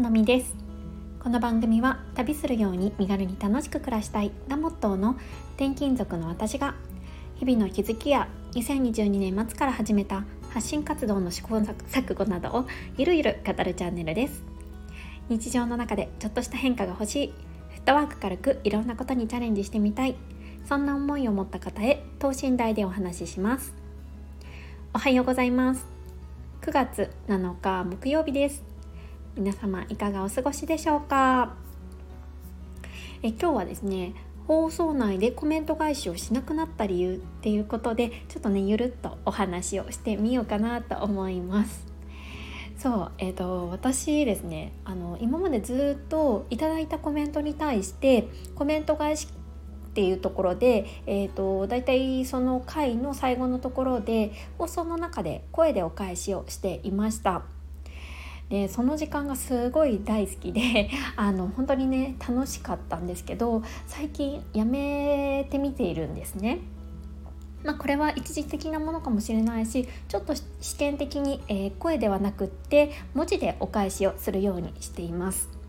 のみです。この番組は旅するように身軽に楽しく暮らしたいがモットーの転勤族の私が日々の気づきや2022年末から始めた発信活動の試行錯誤などをゆるゆる語るチャンネルです。日常の中でちょっとした変化が欲しいフットワーク軽くいろんなことにチャレンジしてみたいそんな思いを持った方へ等身大でお話しします。おはようございます。9月7日木曜日です。皆様いかがお過ごしでしょうか？え今日はですね放送内でコメント返しをしなくなった理由っていうことでちょっとねゆるっとお話をしてみようかなと思いますそうえーと、私ですねあの今までずっといただいたコメントに対してコメント返しっていうところで、えーと、だいたいその回の最後のところで放送の中で声でお返しをしていました。でその時間がすごい大好きで あの本当にね楽しかったんですけど最近やめてみているんですね。まあ、これは一時的なものかもしれないしちょっと試験的に、えー、声ではなくって文字でお返しをするようにしています。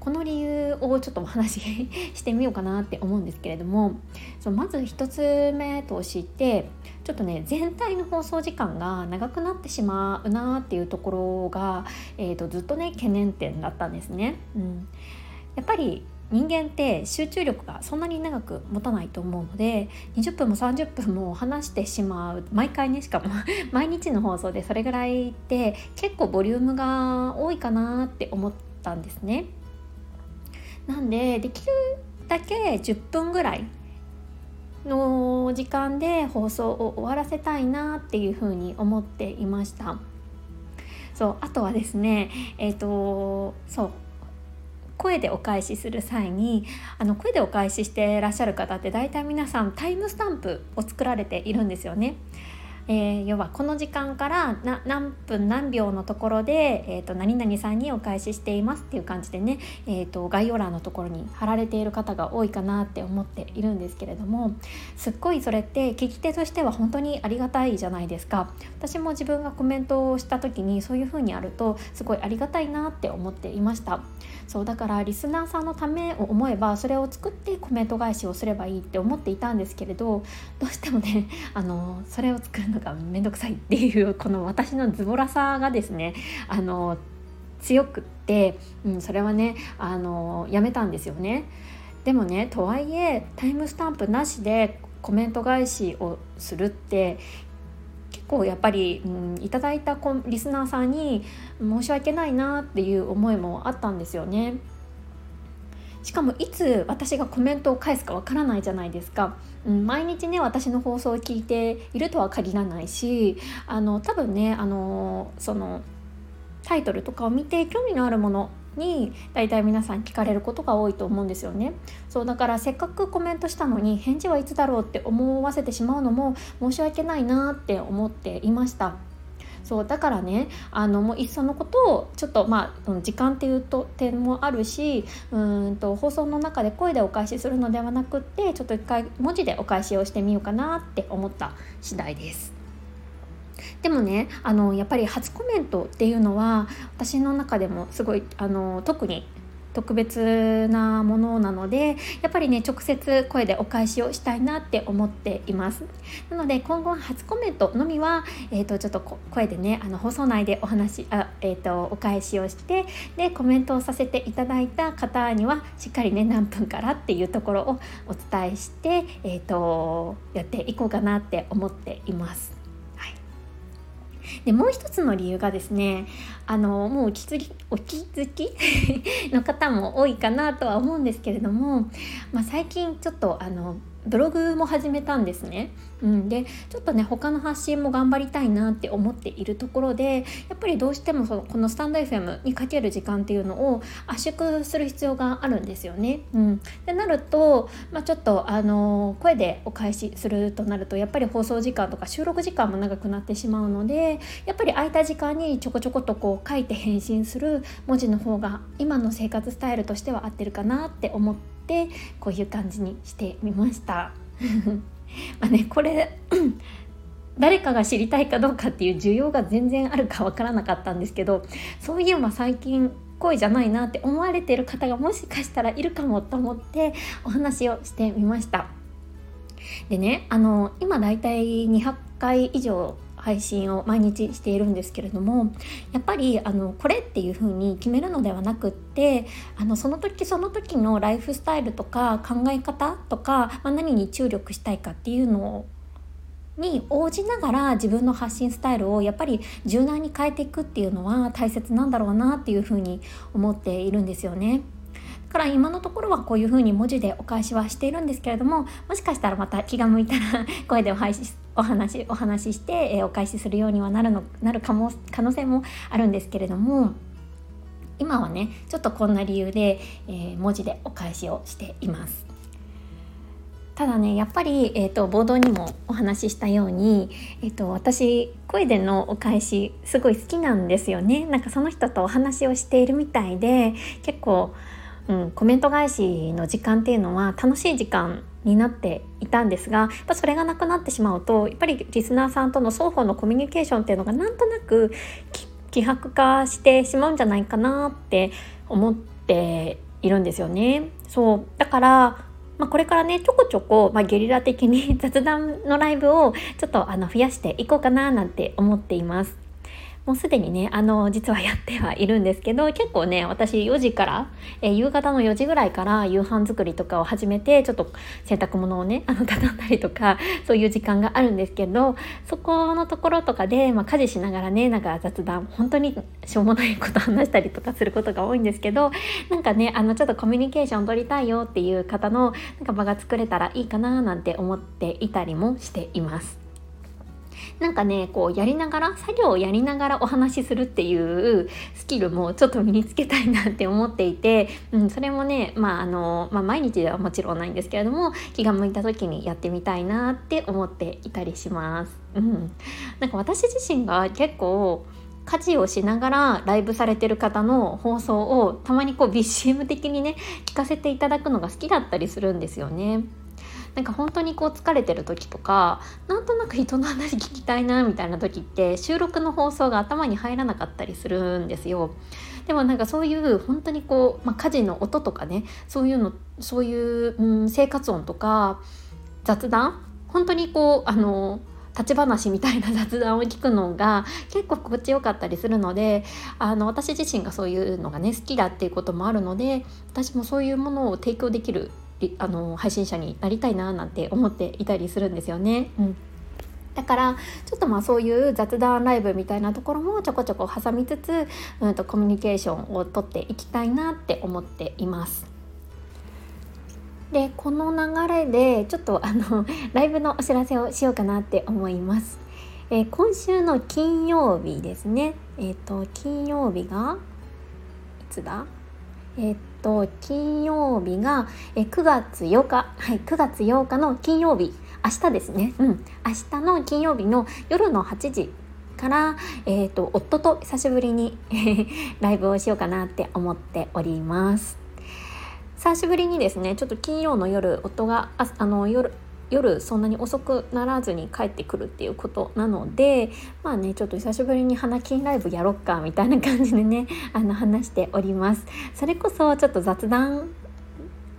この理由をちょっとお話ししてみようかなって思うんですけれどもそうまず1つ目としてちょっとね全体の放送時間が長くなってしまうなっていうところが、えーと、ずっとね懸念点だったんですね。うん、やっぱり人間って集中力がそんなに長く持たないと思うので20分も30分も話してしまう毎回ねしかも 毎日の放送でそれぐらいって結構ボリュームが多いかなって思ったんですね。なんでできるだけ10分ぐらいの時間で放送を終わらせたいなっていうふうに思っていましたそうあとはですねえっ、ー、とそう声でお返しする際にあの声でお返ししてらっしゃる方って大体皆さんタイムスタンプを作られているんですよね。えー、要はこの時間から何分何秒のところで、えーと、何々さんにお返ししていますっていう感じでね、えーと、概要欄のところに貼られている方が多いかなって思っているんですけれどもすっごいそれって聞き手としては本当にありがたいじゃないですか。私も自分がコメントをした時にそういう風にあるとすごいありがたいなって思っていました。そうだからリスナーさんのためを思えばそれを作ってコメント返しをすればいいって思っていたんですけれどどうしてもねあのそれを作るのがめんどくさいっていうこの私のズボラさがですねあの強くって、うん、それはねあのやめたんですよね。でもねとはいえタイムスタンプなしでコメント返しをするって結構やっぱり、うん、いただいたリスナーさんに申し訳ないなっていう思いもあったんですよね。しかもいつ私がコメントを返すかわからないじゃないですか、うん、毎日ね私の放送を聞いているとは限らないしあの多分ねあのそのタイトルとかを見て興味のあるものに大体皆さん聞かれることが多いと思うんですよね。そうだからせっかくコメントしたのに返事はいつだろうって思わせてしまうのも申し訳ないなって思っていました。そうだからねあのもういっそのことをちょっとまあ時間っていうと点もあるしうんと放送の中で声でお返しするのではなくってちょっと一回文字でお返しをしてみようかなって思った次第です。でもねあのやっぱり初コメントっていうのは私の中でもすごいあの特に特別なものなのでやっぱりね直接声でお返しをしたいなって思っています。なので今後初コメントのみは、えーと、ちょっと声でねあの放送内でお話あ、えーと、お返しをしてでコメントをさせていただいた方にはしっかりね何分からっていうところをお伝えして、えーとやっていこうかなって思っています。でもう一つの理由がですねあのもうお気づきお気づき？の方も多いかなとは思うんですけれども、まあ、最近ちょっとあのブログも始めたんですね。うん、でちょっとね他の発信も頑張りたいなって思っているところでやっぱりどうしてもそのこのスタンド FM にかける時間っていうのを圧縮する必要があるんですよね。うん、でなると、まあ、ちょっとあの声でお返しするとなるとやっぱり放送時間とか収録時間も長くなってしまうのでやっぱり空いた時間にちょこちょことこう書いて返信する文字の方が今の生活スタイルとしては合ってるかなって思ってこういう感じにしてみました。まあねこれ 誰かが知りたいかどうかっていう需要が全然あるかわからなかったんですけどそういえば最近声じゃないなって思われてる方がもしかしたらいるかもと思ってお話をしてみました。でねあの今だいたい200回以上配信を毎日しているんですけれどもやっぱりあのこれっていう風に決めるのではなくってあのその時その時のライフスタイルとか考え方とか、まあ、何に注力したいかっていうのをに応じながら自分の発信スタイルをやっぱり柔軟に変えていくっていうのは大切なんだろうなっていうふうに思っているんですよね。だから今のところはこういうふうに文字でお返しはしているんですけれどももしかしたらまた気が向いたら声でお配信お話お話しして、えー、お返しするようにはなるのなるかも可能性もあるんですけれども今はねちょっとこんな理由で、えー、文字でお返しをしています。ただねやっぱり、えーと、冒頭にもお話ししたように、えーと、私声でのお返しすごい好きなんですよねなんかその人とお話をしているみたいで結構、うん、コメント返しの時間っていうのは楽しい時間になっていたんですがやっぱそれがなくなってしまうとやっぱりリスナーさんとの双方のコミュニケーションっていうのがなんとなく希薄化してしまうんじゃないかなって思っているんですよね。そうだからまあ、これからねちょこちょこ、まあ、ゲリラ的に 雑談のライブをちょっとあの増やしていこうかななんて思っています。もうすでにねあの実はやってはいるんですけど結構ね私4時から、えー、夕方の4時ぐらいから夕飯作りとかを始めてちょっと洗濯物をね あの畳んだりとかそういう時間があるんですけどそこのところとかで、まあ、家事しながらねなんか雑談本当にしょうもないこと話したりとかすることが多いんですけどなんかねあのちょっとコミュニケーション取りたいよっていう方のなんか場が作れたらいいかななんて思っていたりもしています。なんかねこうやりながら作業をやりながらお話しするっていうスキルもちょっと身につけたいなって思っていて、うん、それもねまああの、まあ、毎日ではもちろんないんですけれども気が向いた時にやってみたいなって思っていたりします。うん、なんか私自身が結構家事をしながらライブされてる方の放送をたまにこう BCM 的にね聞かせていただくのが好きだったりするんですよね。なんか本当にこう疲れてる時とかなんとなく人の話聞きたいなみたいな時って収録の放送が頭に入らなかったりするんですよ。でもなんかそういう本当にこう、まあ、家事の音とかねそういうのそういう、うん、生活音とか雑談？本当にこうあの立ち話みたいな 雑談を聞くのが結構心地よかったりするのであの私自身がそういうのがね好きだっていうこともあるので私もそういうものを提供できるあの配信者になりたいななんて思っていたりするんですよね。うんだからちょっとまあそういう雑談ライブみたいなところもちょこちょこ挟みつつ、うん、とコミュニケーションをとっていきたいなって思っています。でこの流れでちょっとあの ライブのお知らせをしようかなって思います。えー、今週の金曜日ですね。えっ、ー、と金曜日がいつだ？えっ、と金曜日がえ9月8日。はい9月8日の金曜日。明日ですね。うん。明日の金曜日の夜の8時から、えーと、夫と久しぶりに ライブをしようかなって思っております。久しぶりにですねちょっと金曜の夜夫がああの夜夜そんなに遅くならずに帰ってくるっていうことなのでまあねちょっと久しぶりに花金ライブやろっかみたいな感じでね あの話しております。それこそちょっと雑談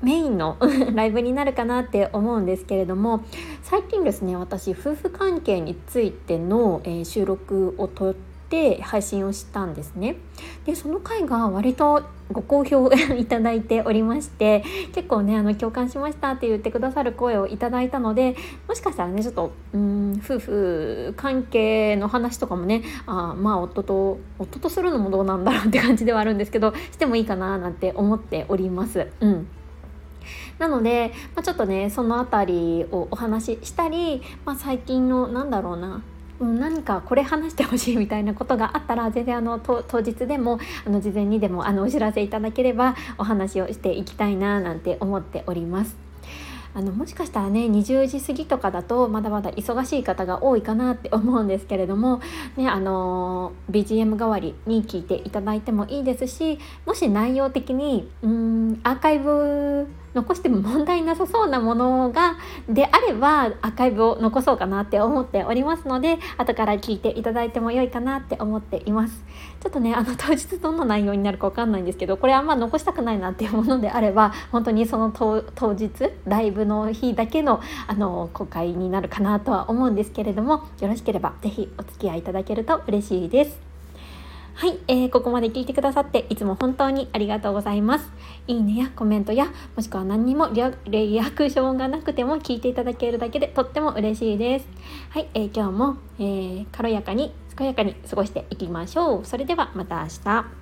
メインの ライブになるかなって思うんですけれども最近ですね私夫婦関係についての、えー、収録をとって配信をしたんですねでその回が割とご好評いただいておりまして結構ねあの共感しましたって言ってくださる声をいただいたのでもしかしたらねちょっとうん夫婦関係の話とかもねあまあ夫と夫とするのもどうなんだろうって感じではあるんですけどしてもいいかななんて思っております。うんなので、まあ、ちょっとねその辺りをお話ししたり、まあ、最近のなんだろうな何かこれ話してほしいみたいなことがあったら全然あの当日でもあの事前にでもあのお知らせいただければお話をしていきたいななんて思っております。あのもしかしたらね20時過ぎとかだとまだまだ忙しい方が多いかなって思うんですけれども、ね、あの BGM 代わりに聞いていただいてもいいですしもし内容的にうんアーカイブ残しても問題なさそうなものがであればアーカイブを残そうかなって思っておりますので後から聞いていただいても良いかなって思っています。ちょっとねあの当日どんな内容になるかわかんないんですけどこれあんま残したくないなっていうものであれば本当にその当日ライブの日だけのあの公開になるかなとは思うんですけれどもよろしければ是非お付き合いいただけると嬉しいです。はい、えー、ここまで聞いてくださっていつも本当にありがとうございます。いいねやコメントやもしくは何にもリアクションがなくても聞いていただけるだけでとっても嬉しいです。はい、えー、今日も、えー、軽やかに健やかに過ごしていきましょう。それではまた明日。